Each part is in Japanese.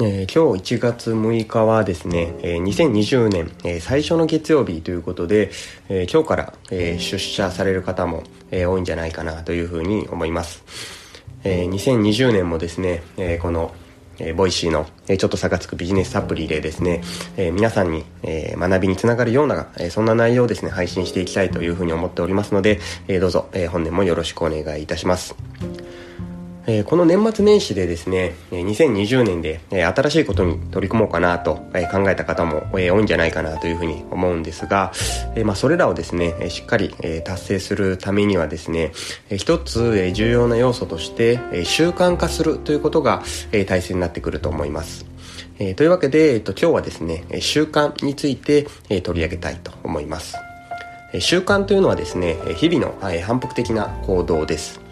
えー、今日1月6日はですね、えー、2020年、えー、最初の月曜日ということで、え、今日から、え、出社される方も、え、多いんじゃないかなというふうに思います、えー、2020年もですね、え、このえー、ボイシーの、え、ちょっと差がつくビジネスサプリでですね、え、皆さんに、え、学びにつながるような、え、そんな内容をですね、配信していきたいというふうに思っておりますので、え、どうぞ、え、本年もよろしくお願いいたします。え、この年末年始でですね、2020年で、新しいことに取り組もうかなと、考えた方も、多いんじゃないかなというふうに思うんですが、ま、それらをですね、しっかり、達成するためにはですね、一つ、重要な要素として、習慣化するということが、大切になってくると思います。え、というわけで、えっと、今日はですね、習慣について、取り上げたいと思います。習慣というのはですね、日々の反復的な行動です。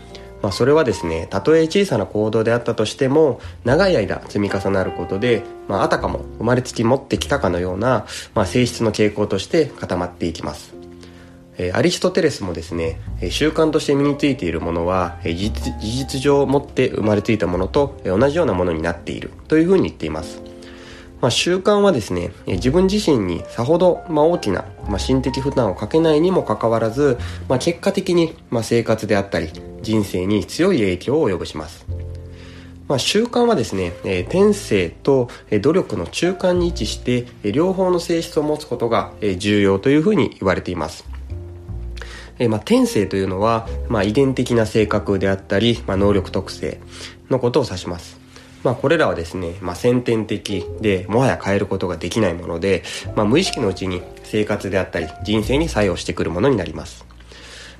まあ、それはですねたとえ小さな行動であったとしても長い間積み重なることで、まあ、あたかも生まれつき持ってきたかのような、まあ、性質の傾向として固まっていきます。えアリストテレスもですね、え習慣として身についているものは、え事実上持って生まれついたものと、同じようなものになっているというふうに言っています。まあ、習慣はですね、自分自身にさほど、まあ、大きな、まあ、心的負担をかけないにもかかわらず、まあ、結果的に、まあ、生活であったり人生に強い影響を及ぼします。まあ、習慣はですね、えー、天性と、え、努力の中間に位置して、え、両方の性質を持つことが、え、重要というふうに言われています。えーまあ、天性というのは、まあ、遺伝的な性格であったり、まあ、能力特性のことを指します。まあ、これらはですね、まあ、先天的でもはや変えることができないもので、まあ、無意識のうちに生活であったり人生に作用してくるものになります。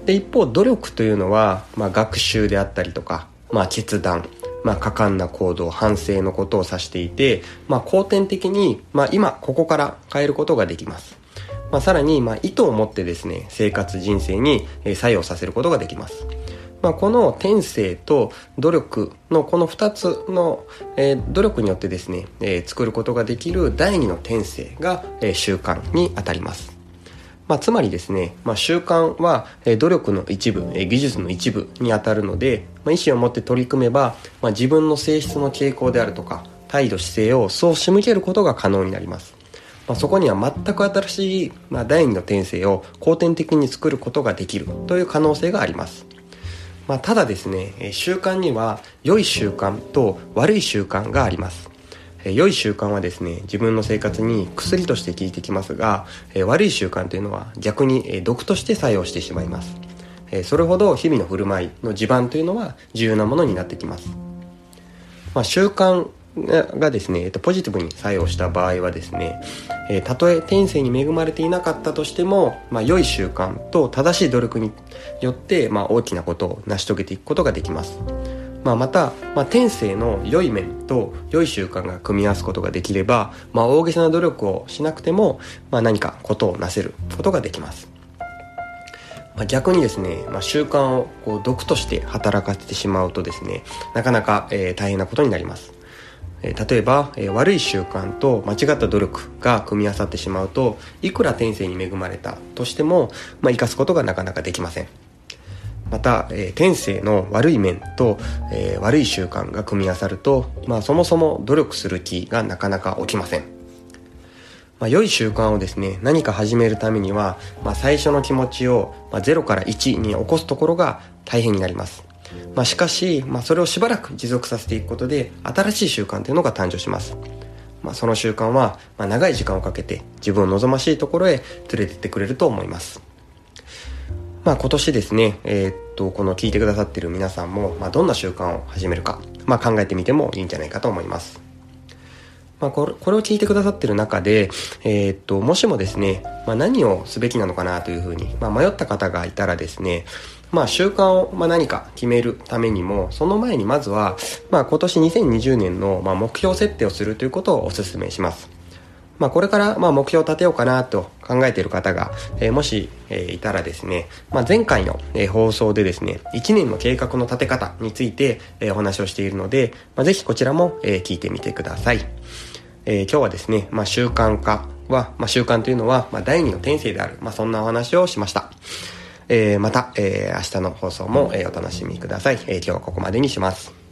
で一方努力というのは、まあ、学習であったりとか、まあ、決断まあ、果敢な行動反省のことを指していて、まあ、後天的に、まあ、今ここから変えることができます、まあ、さらに、まあ、意図を持ってですね生活人生に作用させることができます。まあ、この天性と努力のこの2つの、えー、努力によってですね、えー、作ることができる第二の天性が、えー、習慣にあたります。まあ、つまりですね、まあ、習慣は、え、努力の一部、え、技術の一部にあたるので、まあ、意思を持って取り組めば、まあ、自分の性質の傾向であるとか態度姿勢をそう仕向けることが可能になります。まあ、そこには全く新しい、まあ、第二の天性を後天的に作ることができるという可能性があります。まあ、ただですね習慣には良い習慣と悪い習慣があります。良い習慣はですね自分の生活に薬として効いてきますが悪い習慣というのは逆に毒として作用してしまいます。それほど日々の振る舞いの地盤というのは重要なものになってきます、まあ、習慣がですね、えっと、ポジティブに作用した場合はですね、えー、たとえ天性に恵まれていなかったとしても、まあ、良い習慣と正しい努力によって、まあ、大きなことを成し遂げていくことができます。まあ、また、まあ、天性の良い面と良い習慣が組み合わすことができれば、まあ、大げさな努力をしなくても、まあ、何かことをなせることができます。まあ、逆にですね、まあ、習慣をこう毒として働かせてしまうとですね、なかなか、えー、大変なことになります。例えば、悪い習慣と間違った努力が組み合わさってしまうといくら天性に恵まれたとしても、まあ、生かすことがなかなかできません。また、え、天性の悪い面と、え、悪い習慣が組み合わさると、まあ、そもそも努力する気がなかなか起きません。まあ、良い習慣をですね何か始めるためには、まあ、最初の気持ちを、ま、0から1に起こすところが大変になります。まあ、しかし、まあ、それをしばらく持続させていくことで新しい習慣というのが誕生します、まあ、その習慣は、まあ、長い時間をかけて自分を望ましいところへ連れてってくれると思います。まあ、今年ですね、えー、っとこの聞いてくださってる皆さんも、まあ、どんな習慣を始めるか、まあ、考えてみてもいいんじゃないかと思います。まあ、これこれを聞いてくださってる中で、えー、っともしもですね、まあ、何をすべきなのかなというふうに、まあ、迷った方がいたらですね、まあ、習慣を、ま、何か決めるためにもその前にまずは、まあ、今年2020年の、ま、目標設定をするということをお勧めします。まあ、これから、ま、目標を立てようかなと考えている方が、えー、もし、えー、いたらですね、まあ、前回の、えー、放送でですね、1年の計画の立て方について、え、お話をしているので、まあ、ぜひこちらも、え、聞いてみてください。え、今日はですね、ま、習慣化は、ま、習慣というのは、ま、第二の天性である、まあ、そんなお話をしました。えー、また、えー、明日の放送も、え、お楽しみください。え、今日はここまでにします。